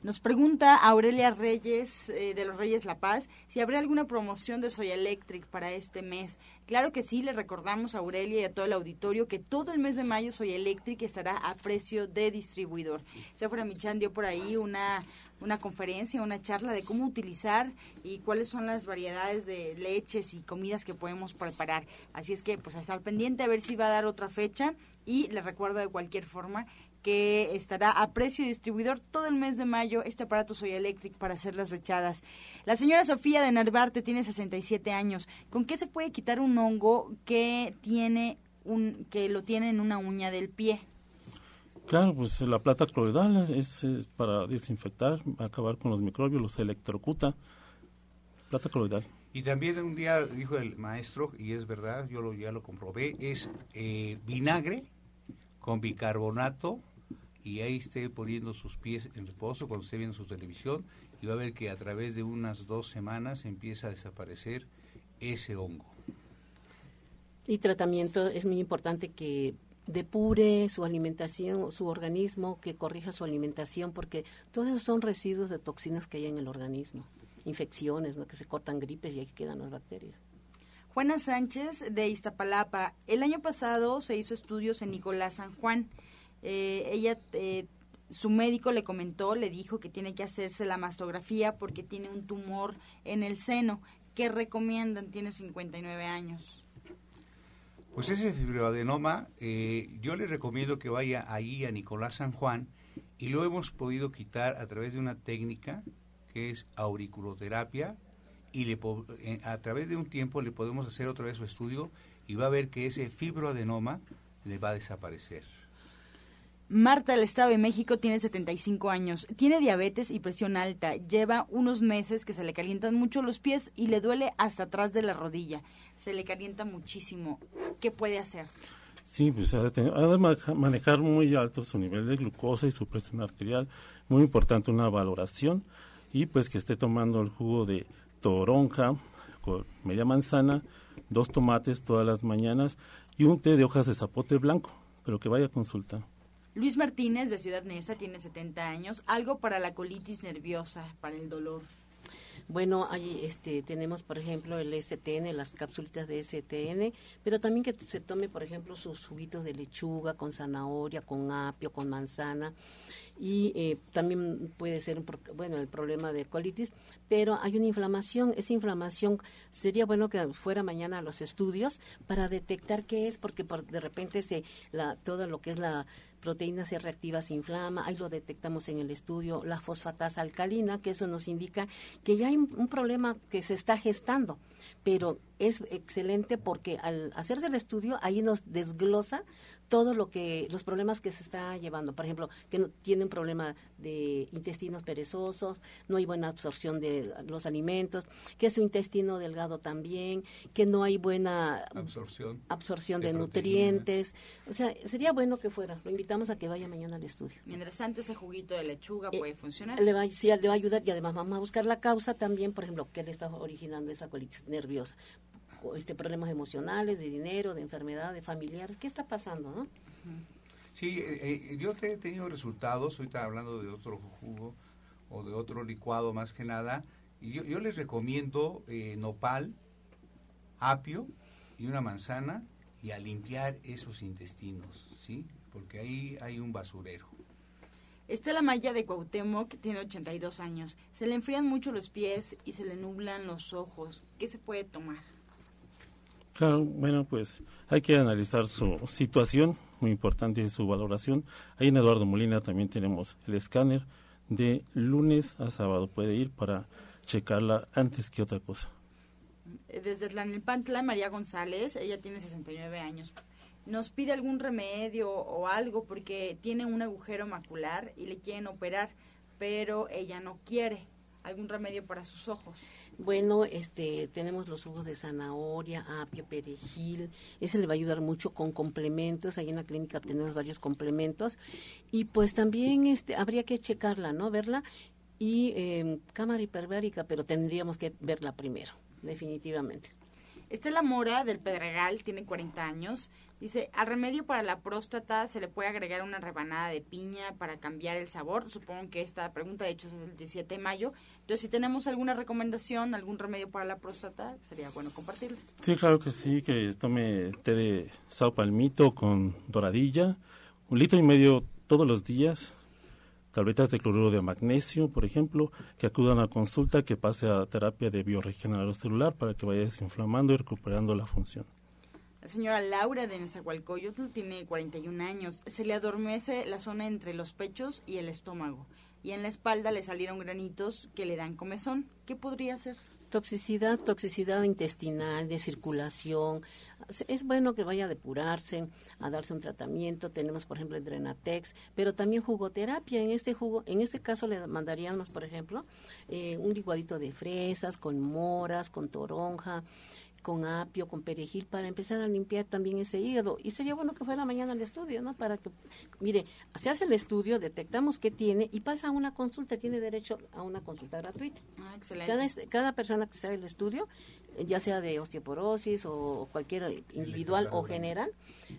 Nos pregunta Aurelia Reyes eh, de los Reyes La Paz si habrá alguna promoción de Soy Electric para este mes. Claro que sí, le recordamos a Aurelia y a todo el auditorio que todo el mes de mayo Soy Electric estará a precio de distribuidor. Sephora Michan dio por ahí una, una conferencia, una charla de cómo utilizar y cuáles son las variedades de leches y comidas que podemos preparar. Así es que pues a estar pendiente a ver si va a dar otra fecha y le recuerdo de cualquier forma que estará a precio distribuidor todo el mes de mayo este aparato Soy Electric para hacer las rechadas. La señora Sofía de Narvarte tiene 67 años. ¿Con qué se puede quitar un hongo que tiene un que lo tiene en una uña del pie? Claro, pues la plata cloidal es, para desinfectar, acabar con los microbios, los electrocuta. Plata cloidal. Y también un día dijo el maestro, y es verdad, yo lo, ya lo comprobé, es eh, vinagre con bicarbonato y ahí esté poniendo sus pies en reposo cuando esté viendo su televisión y va a ver que a través de unas dos semanas empieza a desaparecer ese hongo. Y tratamiento es muy importante que depure su alimentación, su organismo, que corrija su alimentación, porque todos esos son residuos de toxinas que hay en el organismo, infecciones, ¿no? que se cortan gripes y ahí quedan las bacterias. Juana Sánchez de Iztapalapa. El año pasado se hizo estudios en Nicolás San Juan eh, ella, eh, su médico le comentó, le dijo que tiene que hacerse la mastografía porque tiene un tumor en el seno. ¿Qué recomiendan? Tiene 59 años. Pues ese fibroadenoma, eh, yo le recomiendo que vaya ahí a Nicolás San Juan y lo hemos podido quitar a través de una técnica que es auriculoterapia y le, a través de un tiempo le podemos hacer otra vez su estudio y va a ver que ese fibroadenoma le va a desaparecer. Marta del Estado de México tiene 75 años, tiene diabetes y presión alta, lleva unos meses que se le calientan mucho los pies y le duele hasta atrás de la rodilla, se le calienta muchísimo. ¿Qué puede hacer? Sí, pues ha de, manejar muy alto su nivel de glucosa y su presión arterial, muy importante una valoración y pues que esté tomando el jugo de toronja con media manzana, dos tomates todas las mañanas y un té de hojas de zapote blanco, pero que vaya a consultar. Luis Martínez de Ciudad Neza tiene 70 años. Algo para la colitis nerviosa, para el dolor. Bueno, ahí este, tenemos, por ejemplo, el STN, las cápsulitas de STN, pero también que se tome, por ejemplo, sus juguitos de lechuga con zanahoria, con apio, con manzana. Y eh, también puede ser, bueno, el problema de colitis, pero hay una inflamación. Esa inflamación sería bueno que fuera mañana a los estudios para detectar qué es, porque por, de repente se, la, todo lo que es la proteína C reactiva se inflama, ahí lo detectamos en el estudio, la fosfatasa alcalina, que eso nos indica que ya hay un problema que se está gestando, pero es excelente porque al hacerse el estudio ahí nos desglosa todo lo que los problemas que se está llevando. Por ejemplo que no, tiene un problema de intestinos perezosos no hay buena absorción de los alimentos que su intestino delgado también que no hay buena absorción absorción de, nutrientes. O sea sería bueno que fuera. Lo invitamos a que vaya mañana al estudio. Mientras tanto ese juguito de lechuga puede funcionar. le va sí, le va a ayudar y además vamos a buscar la causa también por ejemplo qué le está originando esa colitis nerviosa este, problemas emocionales, de dinero, de enfermedad, de familiares. ¿Qué está pasando? No? Sí, eh, eh, yo he tenido resultados, ahorita hablando de otro jugo o de otro licuado más que nada, y yo, les recomiendo eh, nopal, apio y una manzana y a limpiar esos intestinos, ¿sí? Porque ahí hay un basurero. Estela Maya de Cuauhtémoc tiene 82 años. Se le enfrían mucho los pies y se le nublan los ojos. ¿Qué se puede tomar? Claro, bueno, pues hay que analizar su situación, muy importante su valoración. Ahí en Eduardo Molina también tenemos el escáner de lunes a sábado. Puede ir para checarla antes que otra cosa. Eh, Desde Tlalnepantla, María González, ella tiene 69 años. Nos pide algún remedio o algo porque tiene un agujero macular y le quieren operar, pero ella no quiere. ¿Algún remedio para sus ojos? Bueno, este, tenemos los jugos de zanahoria, apio, perejil. Ese le va a ayudar mucho con complementos. Ahí en la clínica tenemos varios complementos. Y pues también este, habría que checarla, ¿no? Verla. Y eh, cámara hiperbárica, pero tendríamos que verla primero, definitivamente. Estela Mora del Pedregal tiene 40 años. Dice, al remedio para la próstata se le puede agregar una rebanada de piña para cambiar el sabor. Supongo que esta pregunta de hecho es del 17 de mayo. Entonces, si tenemos alguna recomendación, algún remedio para la próstata, sería bueno compartirla. Sí, claro que sí, que tome té de sao palmito con doradilla, un litro y medio todos los días, tabletas de cloruro de magnesio, por ejemplo, que acudan a consulta, que pase a terapia de bioregenerador celular para que vaya desinflamando y recuperando la función. La señora Laura de Nezahualcóyotl tiene 41 años. Se le adormece la zona entre los pechos y el estómago. Y en la espalda le salieron granitos que le dan comezón. ¿Qué podría hacer? Toxicidad, toxicidad intestinal, de circulación. Es bueno que vaya a depurarse, a darse un tratamiento. Tenemos, por ejemplo, el Drenatex, pero también jugoterapia. En este jugo, en este caso le mandaríamos, por ejemplo, eh, un licuadito de fresas con moras, con toronja con apio, con perejil, para empezar a limpiar también ese hígado. Y sería bueno que fuera mañana al estudio, ¿no? Para que, mire, se hace el estudio, detectamos qué tiene y pasa a una consulta, tiene derecho a una consulta gratuita. Ah, excelente. Cada, cada persona que se haga el estudio, ya sea de osteoporosis o cualquier individual o general,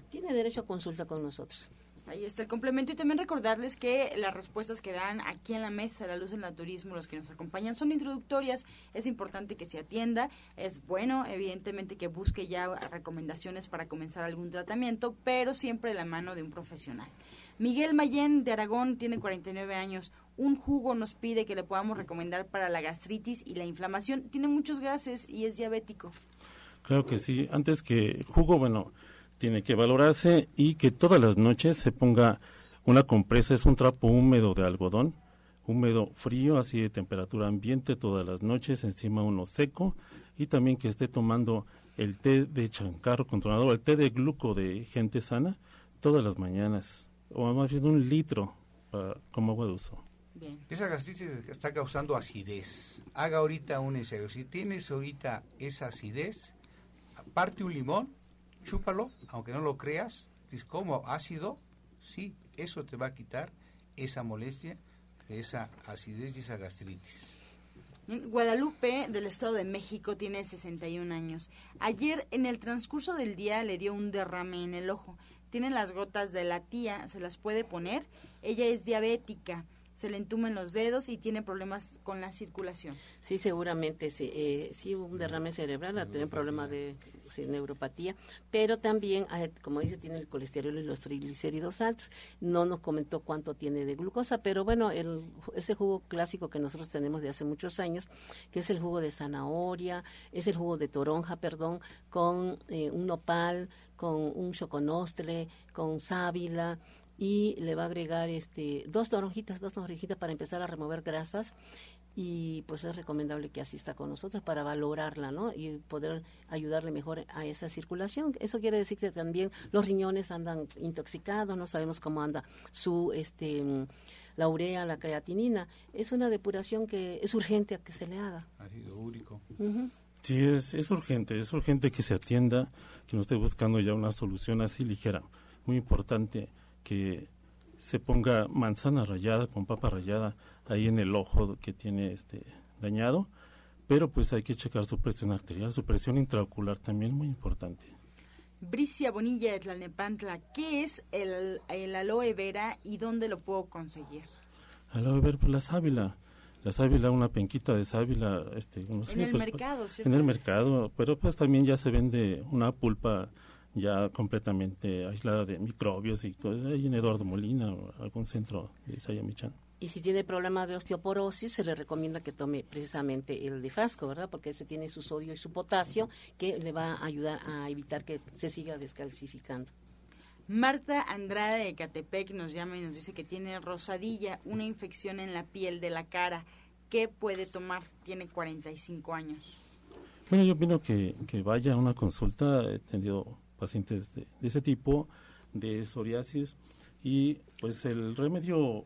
tiene derecho a consulta con nosotros. Ahí está el complemento y también recordarles que las respuestas que dan aquí en la mesa la luz del naturismo, los que nos acompañan, son introductorias. Es importante que se atienda. Es bueno, evidentemente, que busque ya recomendaciones para comenzar algún tratamiento, pero siempre la mano de un profesional. Miguel Mayén de Aragón tiene 49 años. Un jugo nos pide que le podamos recomendar para la gastritis y la inflamación. Tiene muchos gases y es diabético. Claro que sí. Antes que jugo, bueno, tiene que valorarse y que todas las noches se ponga una compresa, es un trapo húmedo de algodón, húmedo frío, así de temperatura ambiente todas las noches, encima uno seco y también que esté tomando el té de chancarro controlado, el té de gluco de gente sana todas las mañanas, o más bien un litro uh, como agua de uso. Bien. Esa gastritis está causando acidez. Haga ahorita un ensayo. Si tienes ahorita esa acidez, parte un limón chúpalo, aunque no lo creas, como ácido, sí, eso te va a quitar esa molestia, esa acidez y esa gastritis. Guadalupe, del Estado de México, tiene 61 años. Ayer, en el transcurso del día, le dio un derrame en el ojo. Tiene las gotas de la tía, se las puede poner. Ella es diabética se le entumen los dedos y tiene problemas con la circulación. Sí, seguramente sí, eh, sí un derrame cerebral, a tener problemas de neuropatía, pero también, eh, como dice, tiene el colesterol y los triglicéridos altos. No nos comentó cuánto tiene de glucosa, pero bueno, el, ese jugo clásico que nosotros tenemos de hace muchos años, que es el jugo de zanahoria, es el jugo de toronja, perdón, con eh, un nopal, con un choconostle, con sábila, y le va a agregar este dos toronjitas, dos toronjitas para empezar a remover grasas y pues es recomendable que asista con nosotros para valorarla, ¿no? Y poder ayudarle mejor a esa circulación. Eso quiere decir que también los riñones andan intoxicados, no sabemos cómo anda su este la urea, la creatinina. Es una depuración que es urgente a que se le haga. Ácido úrico. Sí, es, es urgente, es urgente que se atienda, que no esté buscando ya una solución así ligera. Muy importante que se ponga manzana rallada con papa rallada ahí en el ojo que tiene este dañado, pero pues hay que checar su presión arterial, su presión intraocular también muy importante. Bricia Bonilla de Tlalnepantla, ¿qué es el, el aloe vera y dónde lo puedo conseguir? Aloe vera, pues la sábila, la sábila, una penquita de sábila, este, en el pues, mercado, ¿cierto? En el mercado, pero pues también ya se vende una pulpa ya completamente aislada de microbios y cosas, ahí en Eduardo Molina o algún centro de Sayamichan. Y si tiene problema de osteoporosis, se le recomienda que tome precisamente el de frasco, ¿verdad? Porque ese tiene su sodio y su potasio que le va a ayudar a evitar que se siga descalcificando. Marta Andrade de Catepec nos llama y nos dice que tiene rosadilla, una infección en la piel de la cara. ¿Qué puede tomar? Tiene 45 años. Bueno, yo opino que, que vaya a una consulta. He tenido pacientes de, de ese tipo, de psoriasis, y pues el remedio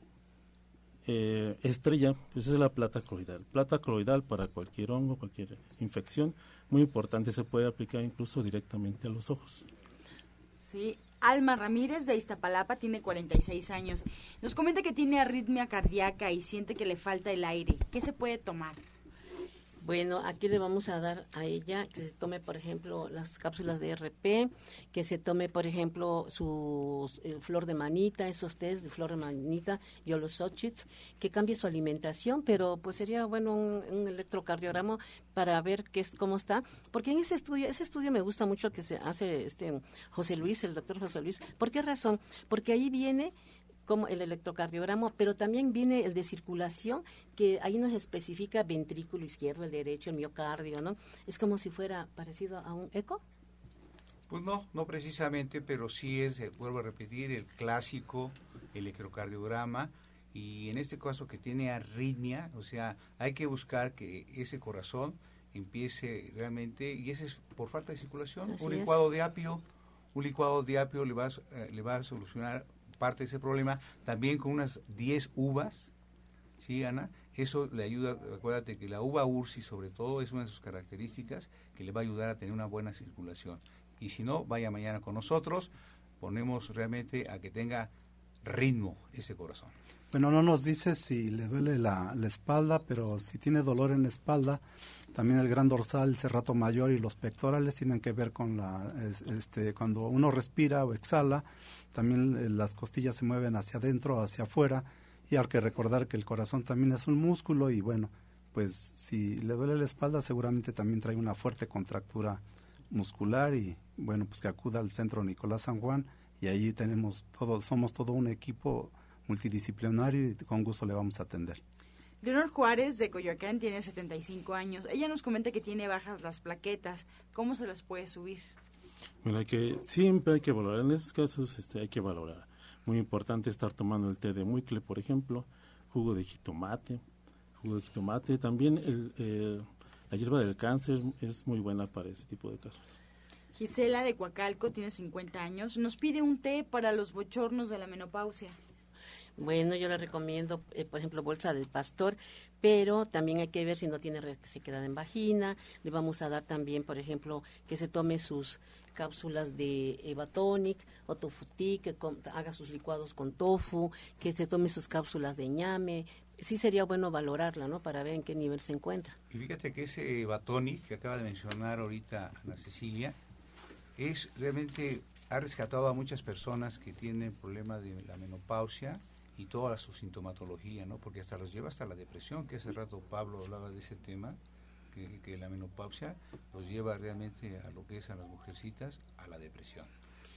eh, estrella, pues es la plata coloidal. Plata coloidal para cualquier hongo, cualquier infección, muy importante, se puede aplicar incluso directamente a los ojos. Sí, Alma Ramírez de Iztapalapa tiene 46 años. Nos comenta que tiene arritmia cardíaca y siente que le falta el aire. ¿Qué se puede tomar? Bueno, aquí le vamos a dar a ella que se tome, por ejemplo, las cápsulas de RP, que se tome, por ejemplo, su eh, flor de manita, esos test de flor de manita, yolosochit, que cambie su alimentación, pero pues sería bueno un, un electrocardiograma para ver qué es, cómo está, porque en ese estudio, ese estudio me gusta mucho que se hace este José Luis, el doctor José Luis. ¿Por qué razón? Porque ahí viene como el electrocardiograma, pero también viene el de circulación, que ahí nos especifica ventrículo izquierdo, el derecho, el miocardio, ¿no? Es como si fuera parecido a un eco. Pues no, no precisamente, pero sí es, eh, vuelvo a repetir, el clásico electrocardiograma y en este caso que tiene arritmia, o sea, hay que buscar que ese corazón empiece realmente, y ese es por falta de circulación, Así un es. licuado de apio, un licuado de apio le va, eh, le va a solucionar parte de ese problema, también con unas 10 uvas, ¿sí, Ana? Eso le ayuda, acuérdate que la uva ursi sobre todo es una de sus características que le va a ayudar a tener una buena circulación. Y si no, vaya mañana con nosotros, ponemos realmente a que tenga ritmo ese corazón. Bueno, no nos dice si le duele la, la espalda, pero si tiene dolor en la espalda, también el gran dorsal, el cerrato mayor y los pectorales tienen que ver con la, es- este, cuando uno respira o exhala, también eh, las costillas se mueven hacia adentro, hacia afuera, y hay que recordar que el corazón también es un músculo y bueno, pues si le duele la espalda seguramente también trae una fuerte contractura muscular y bueno, pues que acuda al centro Nicolás San Juan y ahí tenemos todo, somos todo un equipo multidisciplinario y con gusto le vamos a atender. Leonor Juárez de Coyoacán tiene 75 años. Ella nos comenta que tiene bajas las plaquetas. ¿Cómo se las puede subir? Bueno, hay que, siempre hay que valorar, en esos casos este, hay que valorar. Muy importante estar tomando el té de muicle, por ejemplo, jugo de jitomate, jugo de jitomate. También el, el- la hierba del cáncer es muy buena para ese tipo de casos. Gisela de Coacalco tiene 50 años. Nos pide un té para los bochornos de la menopausia. Bueno, yo le recomiendo, eh, por ejemplo, bolsa del pastor, pero también hay que ver si no tiene resequedad en vagina. Le vamos a dar también, por ejemplo, que se tome sus cápsulas de Evatonic o Tofuti, que com- haga sus licuados con tofu, que se tome sus cápsulas de ñame. Sí sería bueno valorarla, ¿no? Para ver en qué nivel se encuentra. Y fíjate que ese Batoni que acaba de mencionar ahorita Ana Cecilia, es realmente, ha rescatado a muchas personas que tienen problemas de la menopausia y toda su sintomatología, ¿no? Porque hasta los lleva hasta la depresión, que hace rato Pablo hablaba de ese tema, que, la menopausia los lleva realmente a lo que es a las mujercitas, a la depresión.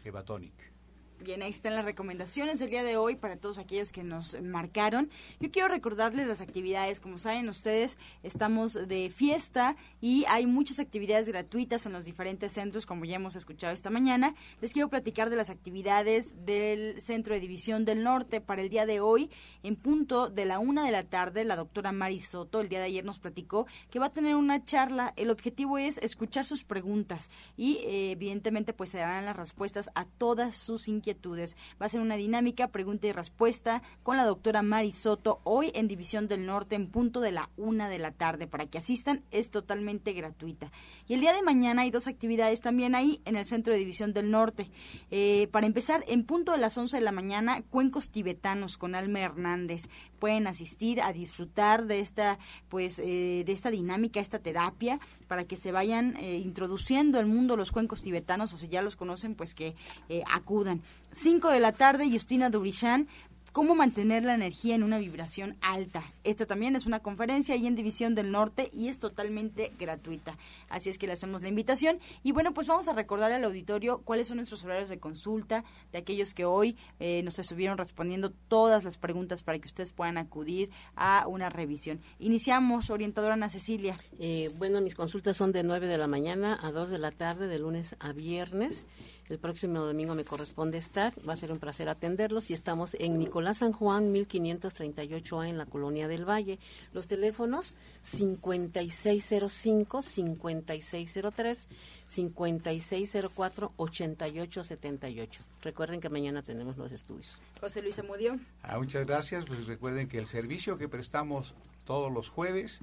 Evatonic. Bien, ahí están las recomendaciones del día de hoy para todos aquellos que nos marcaron. Yo quiero recordarles las actividades. Como saben ustedes, estamos de fiesta y hay muchas actividades gratuitas en los diferentes centros, como ya hemos escuchado esta mañana. Les quiero platicar de las actividades del Centro de División del Norte para el día de hoy. En punto de la una de la tarde, la doctora Mari Soto, el día de ayer nos platicó que va a tener una charla. El objetivo es escuchar sus preguntas y eh, evidentemente pues se darán las respuestas a todas sus inquietudes. Va a ser una dinámica pregunta y respuesta con la doctora Mari Soto hoy en División del Norte en punto de la una de la tarde. Para que asistan es totalmente gratuita. Y el día de mañana hay dos actividades también ahí en el Centro de División del Norte. Eh, para empezar, en punto de las 11 de la mañana, cuencos tibetanos con Alma Hernández. Pueden asistir a disfrutar de esta, pues, eh, de esta dinámica, esta terapia, para que se vayan eh, introduciendo al mundo los cuencos tibetanos, o si ya los conocen, pues que eh, acudan. 5 de la tarde, Justina Durishan, cómo mantener la energía en una vibración alta. Esta también es una conferencia ahí en División del Norte y es totalmente gratuita. Así es que le hacemos la invitación. Y bueno, pues vamos a recordar al auditorio cuáles son nuestros horarios de consulta de aquellos que hoy eh, nos estuvieron respondiendo todas las preguntas para que ustedes puedan acudir a una revisión. Iniciamos, orientadora Ana Cecilia. Eh, bueno, mis consultas son de 9 de la mañana a 2 de la tarde, de lunes a viernes. El próximo domingo me corresponde estar. Va a ser un placer atenderlos. Y estamos en Nicolás San Juan, 1538A, en la Colonia del Valle. Los teléfonos 5605-5603, 5604-8878. Recuerden que mañana tenemos los estudios. José Luis Amudio. Ah, muchas gracias. Pues recuerden que el servicio que prestamos todos los jueves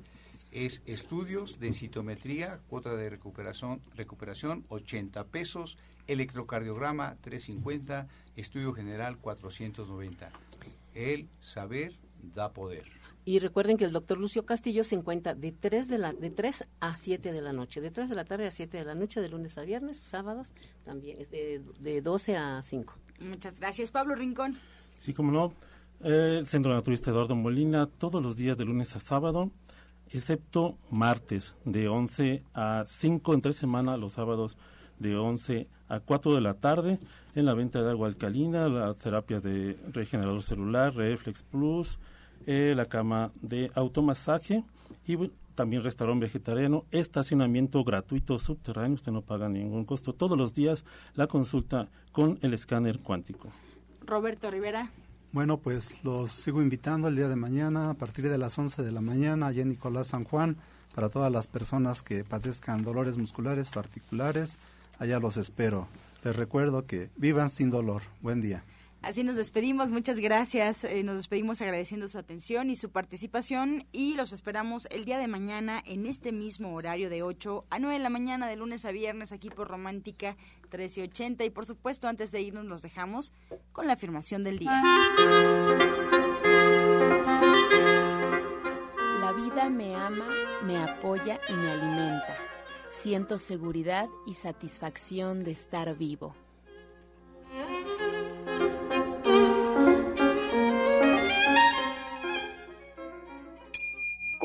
es estudios de citometría, cuota de recuperación, recuperación 80 pesos, electrocardiograma 350, estudio general 490. El saber da poder. Y recuerden que el doctor Lucio Castillo se encuentra de 3, de, la, de 3 a 7 de la noche, de 3 de la tarde a 7 de la noche, de lunes a viernes, sábados también, es de, de 12 a 5. Muchas gracias, Pablo Rincón. Sí, como no, eh, el Centro Naturista Eduardo Molina, todos los días de lunes a sábado, excepto martes, de 11 a 5 en tres semanas, los sábados de 11 a 4 de la tarde, en la venta de agua alcalina, las terapias de regenerador celular, Reflex Plus, eh, la cama de automasaje y también restaurante vegetariano, estacionamiento gratuito subterráneo, usted no paga ningún costo. Todos los días la consulta con el escáner cuántico. Roberto Rivera. Bueno, pues los sigo invitando el día de mañana a partir de las 11 de la mañana allá en Nicolás San Juan para todas las personas que padezcan dolores musculares o articulares. Allá los espero. Les recuerdo que vivan sin dolor. Buen día. Así nos despedimos, muchas gracias. Eh, nos despedimos agradeciendo su atención y su participación y los esperamos el día de mañana en este mismo horario de 8 a 9 de la mañana de lunes a viernes aquí por Romántica 1380 y por supuesto antes de irnos nos dejamos con la afirmación del día. La vida me ama, me apoya y me alimenta. Siento seguridad y satisfacción de estar vivo.